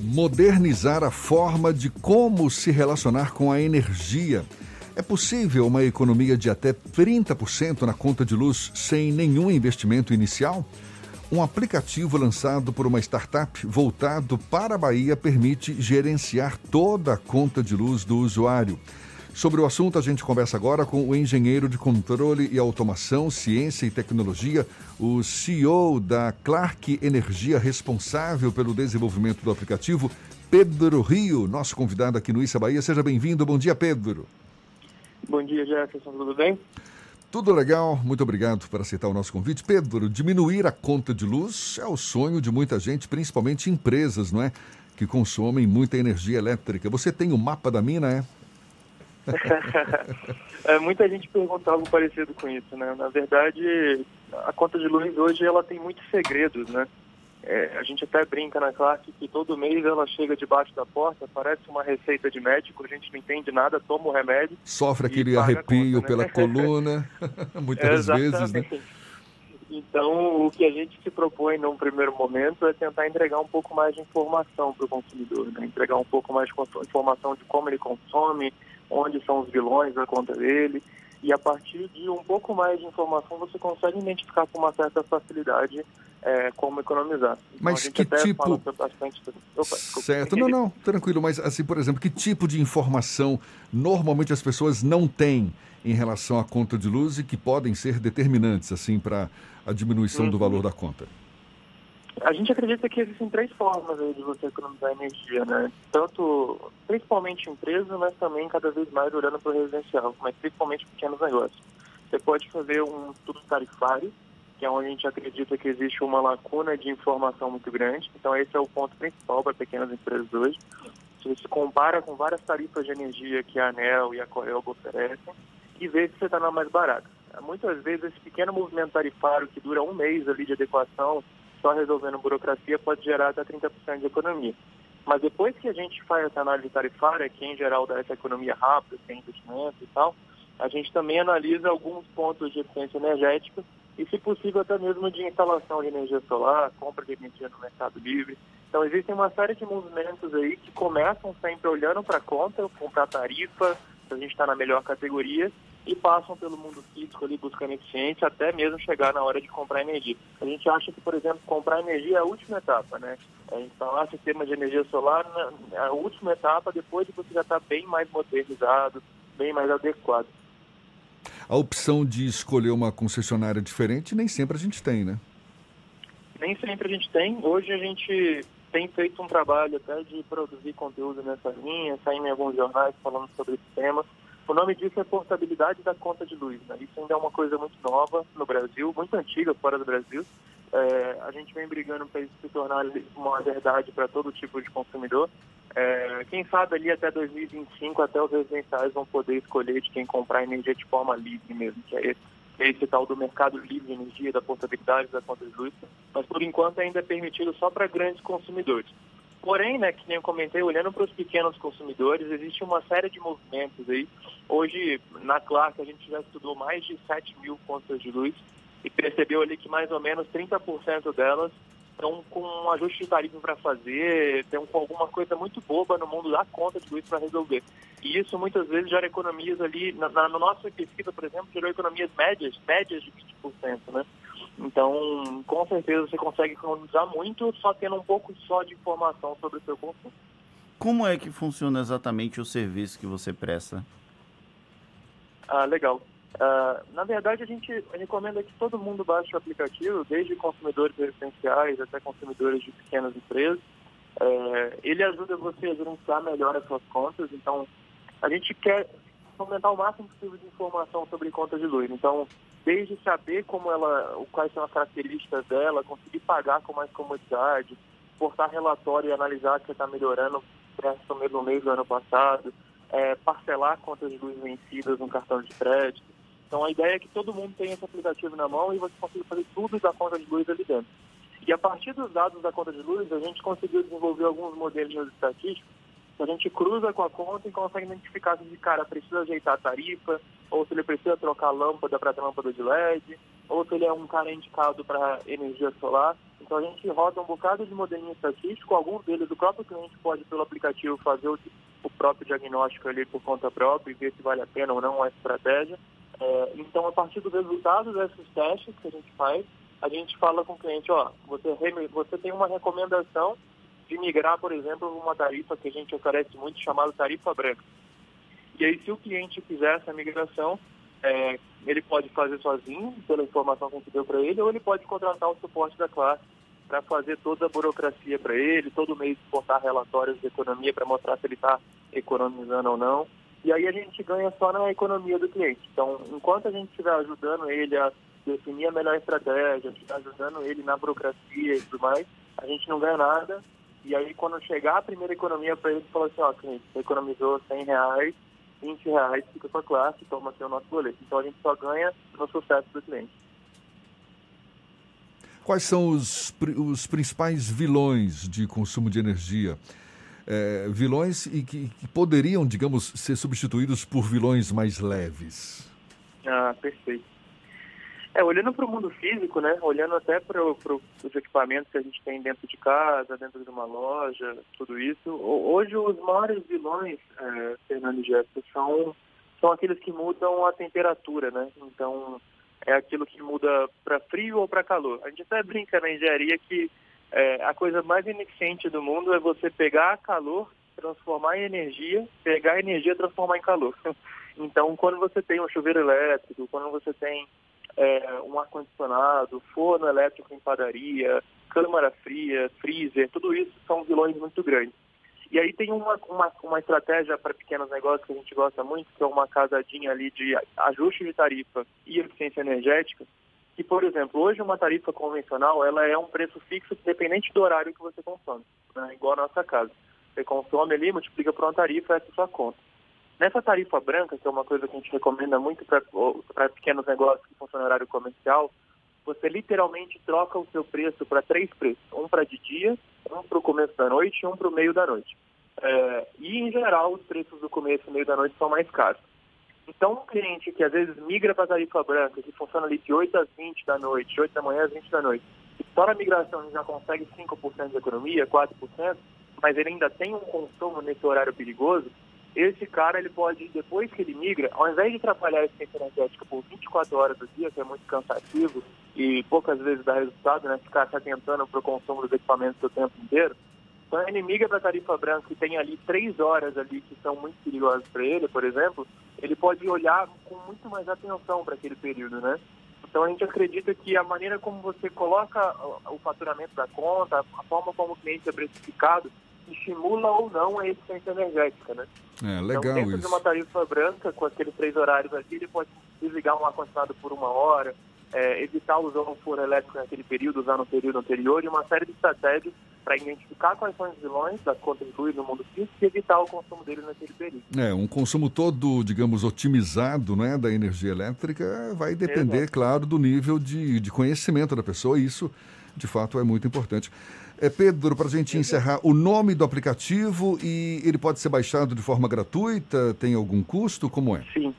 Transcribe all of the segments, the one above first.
modernizar a forma de como se relacionar com a energia. É possível uma economia de até 30% na conta de luz sem nenhum investimento inicial? Um aplicativo lançado por uma startup voltado para a Bahia permite gerenciar toda a conta de luz do usuário. Sobre o assunto, a gente conversa agora com o engenheiro de controle e automação, ciência e tecnologia, o CEO da Clark Energia, responsável pelo desenvolvimento do aplicativo, Pedro Rio, nosso convidado aqui no Issa Bahia. Seja bem-vindo. Bom dia, Pedro. Bom dia, Jefferson. Tudo bem? Tudo legal, muito obrigado por aceitar o nosso convite. Pedro, diminuir a conta de luz é o sonho de muita gente, principalmente empresas, não é? Que consomem muita energia elétrica. Você tem o mapa da mina, é? É, muita gente pergunta algo parecido com isso, né? Na verdade, a conta de luz hoje ela tem muitos segredos, né? É, a gente até brinca na classe que todo mês ela chega debaixo da porta, parece uma receita de médico, a gente não entende nada, toma o remédio. Sofre aquele arrepio conta, né? pela coluna, muitas vezes, né? Então, o que a gente se propõe num primeiro momento é tentar entregar um pouco mais de informação para o consumidor, né? entregar um pouco mais de informação de como ele consome, onde são os vilões da conta dele. E a partir de um pouco mais de informação, você consegue identificar com uma certa facilidade é, como economizar. Então, mas que tipo... Bastante... Opa, certo, não, não, tranquilo. Mas, assim, por exemplo, que tipo de informação normalmente as pessoas não têm em relação à conta de luz e que podem ser determinantes, assim, para a diminuição uhum. do valor da conta? A gente acredita que existem três formas de você economizar energia, né? Tanto, principalmente empresa, mas também cada vez mais olhando para o residencial, mas principalmente pequenos negócios. Você pode fazer um estudo tarifário, que é onde a gente acredita que existe uma lacuna de informação muito grande. Então esse é o ponto principal para pequenas empresas hoje. Você se compara com várias tarifas de energia que a ANEL e a Coelba oferecem e vê se você está na mais barata. Muitas vezes esse pequeno movimento tarifário que dura um mês ali de adequação só resolvendo burocracia pode gerar até 30% de economia. Mas depois que a gente faz essa análise tarifária, que em geral dá essa economia rápida, sem investimento e tal, a gente também analisa alguns pontos de eficiência energética e, se possível, até mesmo de instalação de energia solar, compra de energia no mercado livre. Então, existem uma série de movimentos aí que começam sempre olhando para a conta, comprar tarifa, se a gente está na melhor categoria, e passam pelo mundo físico ali buscando eficiência até mesmo chegar na hora de comprar energia. A gente acha que, por exemplo, comprar energia é a última etapa, né? É instalar sistema de energia solar é a última etapa depois de você já estar tá bem mais modernizado, bem mais adequado. A opção de escolher uma concessionária diferente nem sempre a gente tem, né? Nem sempre a gente tem. Hoje a gente tem feito um trabalho até de produzir conteúdo nessa linha, sair em alguns jornais falando sobre esse tema. O nome disso é portabilidade da conta de luz. Né? Isso ainda é uma coisa muito nova no Brasil, muito antiga fora do Brasil. É, a gente vem brigando para isso se tornar uma verdade para todo tipo de consumidor. É, quem sabe ali até 2025, até os residenciais vão poder escolher de quem comprar energia de forma livre mesmo, que é esse, é esse tal do mercado livre de energia, da portabilidade da conta de luz. Mas por enquanto ainda é permitido só para grandes consumidores. Porém, né, que nem eu comentei, olhando para os pequenos consumidores, existe uma série de movimentos aí. Hoje, na Clark, a gente já estudou mais de 7 mil contas de luz e percebeu ali que mais ou menos 30% delas estão com um ajuste de tarifa para fazer, estão com alguma coisa muito boba no mundo da conta de luz para resolver. E isso muitas vezes gera economias ali, na, na nossa pesquisa, por exemplo, gerou economias médias, médias de 20%, né? Então, com certeza você consegue economizar muito só tendo um pouco só de informação sobre o seu consumo. Como é que funciona exatamente o serviço que você presta? Ah, legal. Uh, na verdade, a gente recomenda que todo mundo baixe o aplicativo, desde consumidores residenciais até consumidores de pequenas empresas. Uh, ele ajuda você a gerenciar melhor as suas contas. Então, a gente quer aumentar o máximo possível de informação sobre contas de luz. Então, desde saber como ela, quais são as características dela, conseguir pagar com mais comodidade, portar relatório e analisar você está melhorando versus o mesmo mês do ano passado, é, parcelar contas de luz vencidas no cartão de crédito. Então a ideia é que todo mundo tenha esse aplicativo na mão e você consiga fazer tudo da conta de luz ali dentro. E a partir dos dados da conta de luz, a gente conseguiu desenvolver alguns modelos estatísticos a gente cruza com a conta e consegue identificar se o cara precisa ajeitar a tarifa, ou se ele precisa trocar a lâmpada para ter lâmpada de LED, ou se ele é um cara indicado para energia solar. Então a gente roda um bocado de modelinho estatístico, algum deles o próprio cliente pode pelo aplicativo fazer o, o próprio diagnóstico ali por conta própria e ver se vale a pena ou não a estratégia. É, então a partir do resultado desses testes que a gente faz, a gente fala com o cliente, ó, você, você tem uma recomendação de migrar, por exemplo, uma tarifa que a gente oferece muito chamada tarifa branca. E aí se o cliente fizer essa migração, é, ele pode fazer sozinho, pela informação que a gente deu para ele, ou ele pode contratar o suporte da classe para fazer toda a burocracia para ele, todo mês exportar relatórios de economia para mostrar se ele está economizando ou não. E aí a gente ganha só na economia do cliente. Então, enquanto a gente estiver ajudando ele a definir a melhor estratégia, ajudando ele na burocracia e tudo mais, a gente não ganha nada. E aí, quando chegar a primeira economia para ele, fala assim, ó, cliente, você economizou 100 reais, 20 reais fica com a classe, toma aqui o nosso boleto. Então, a gente só ganha no sucesso do cliente. Quais são os, os principais vilões de consumo de energia? É, vilões e que, que, poderiam, digamos, ser substituídos por vilões mais leves. Ah, perfeito. É, olhando para o mundo físico, né? Olhando até para os equipamentos que a gente tem dentro de casa, dentro de uma loja, tudo isso. Hoje os maiores vilões, é, Fernando e Jéssica, são, são aqueles que mudam a temperatura, né? Então, é aquilo que muda para frio ou para calor. A gente até brinca na engenharia que é, a coisa mais ineficiente do mundo é você pegar calor, transformar em energia, pegar energia transformar em calor. Então, quando você tem um chuveiro elétrico, quando você tem é, um ar-condicionado, forno elétrico em padaria, câmara fria, freezer, tudo isso são vilões muito grandes. E aí tem uma, uma, uma estratégia para pequenos negócios que a gente gosta muito, que é uma casadinha ali de ajuste de tarifa e eficiência energética, que, por exemplo, hoje uma tarifa convencional, ela é um preço fixo independente do horário que você consome, né? igual a nossa casa. Você consome ali, multiplica por uma tarifa, essa é a sua conta. Nessa tarifa branca, que é uma coisa que a gente recomenda muito para pequenos negócios que funcionam horário comercial, você literalmente troca o seu preço para três preços. Um para de dia, um para o começo da noite e um para o meio da noite. É, e, em geral, os preços do começo e meio da noite são mais caros. Então, um cliente que às vezes migra para a tarifa branca, que funciona ali de 8 às 20 da noite, de 8 da manhã às 20 da noite, e só na migração ele já consegue 5% de economia, 4%, mas ele ainda tem um consumo nesse horário perigoso, esse cara ele pode, depois que ele migra, ao invés de trabalhar a eficiência energética por 24 horas do dia, que é muito cansativo e poucas vezes dá resultado, né? Ficar se atentando para o consumo dos equipamentos o tempo inteiro. Então ele migra para a tarifa branca e tem ali três horas ali que são muito perigosas para ele, por exemplo, ele pode olhar com muito mais atenção para aquele período, né? Então a gente acredita que a maneira como você coloca o faturamento da conta, a forma como o cliente é precificado, estimula ou não a eficiência energética, né? É, legal então, dentro isso. de uma tarifa branca, com aqueles três horários aqui, ele pode desligar um ar-condicionado por uma hora, é, evitar usar um forno elétrico naquele período, usar no período anterior, e uma série de estratégias para identificar quais são os vilões das contas incluídas no mundo físico e evitar o consumo dele naquele período. É, um consumo todo, digamos, otimizado né, da energia elétrica vai depender, Exato. claro, do nível de, de conhecimento da pessoa, e isso, de fato, é muito importante. É, Pedro, para a gente encerrar, o nome do aplicativo e ele pode ser baixado de forma gratuita? Tem algum custo? Como é? Sim.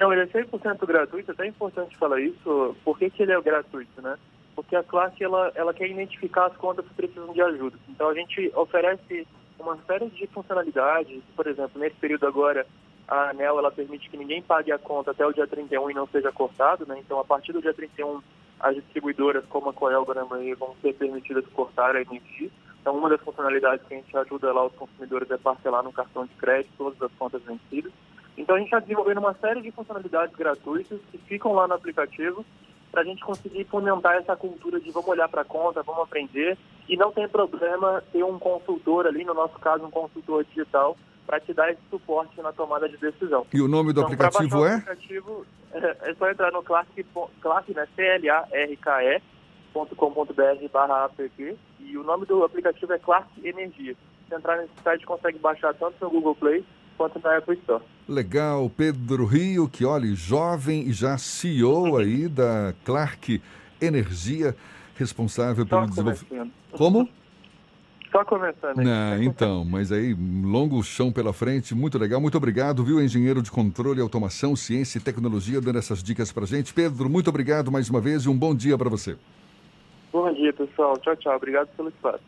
Não, ele é 100% gratuito, é até importante falar isso. Por que, que ele é gratuito, né? Porque a classe, ela, ela quer identificar as contas que precisam de ajuda. Então, a gente oferece uma série de funcionalidades. Por exemplo, nesse período agora, a ANEL, ela permite que ninguém pague a conta até o dia 31 e não seja cortado, né? Então, a partir do dia 31, as distribuidoras como a Coel Gramaí vão ser permitidas cortar a energia. Então, uma das funcionalidades que a gente ajuda lá os consumidores é parcelar no cartão de crédito todas as contas vencidas. Então, a gente está desenvolvendo uma série de funcionalidades gratuitas que ficam lá no aplicativo para a gente conseguir fomentar essa cultura de vamos olhar para a conta, vamos aprender e não tem problema ter um consultor ali, no nosso caso, um consultor digital, para te dar esse suporte na tomada de decisão. E o nome do então, aplicativo é? Aplicativo é, é só entrar no Classic, Classic né, C-L-A-R-K-E.com.br barra app e o nome do aplicativo é Classic Energia. Se entrar nesse site, consegue baixar tanto no Google Play quanto na Apple Store. Legal, Pedro Rio, que olha, jovem e já CEO aí da Clark Energia, responsável pelo desenvolvimento. Como? Só começando. Ah, então, mas aí, longo chão pela frente, muito legal. Muito obrigado, viu, engenheiro de controle, automação, ciência e tecnologia, dando essas dicas pra gente. Pedro, muito obrigado mais uma vez e um bom dia para você. Bom dia, pessoal. Tchau, tchau. Obrigado pelo espaço.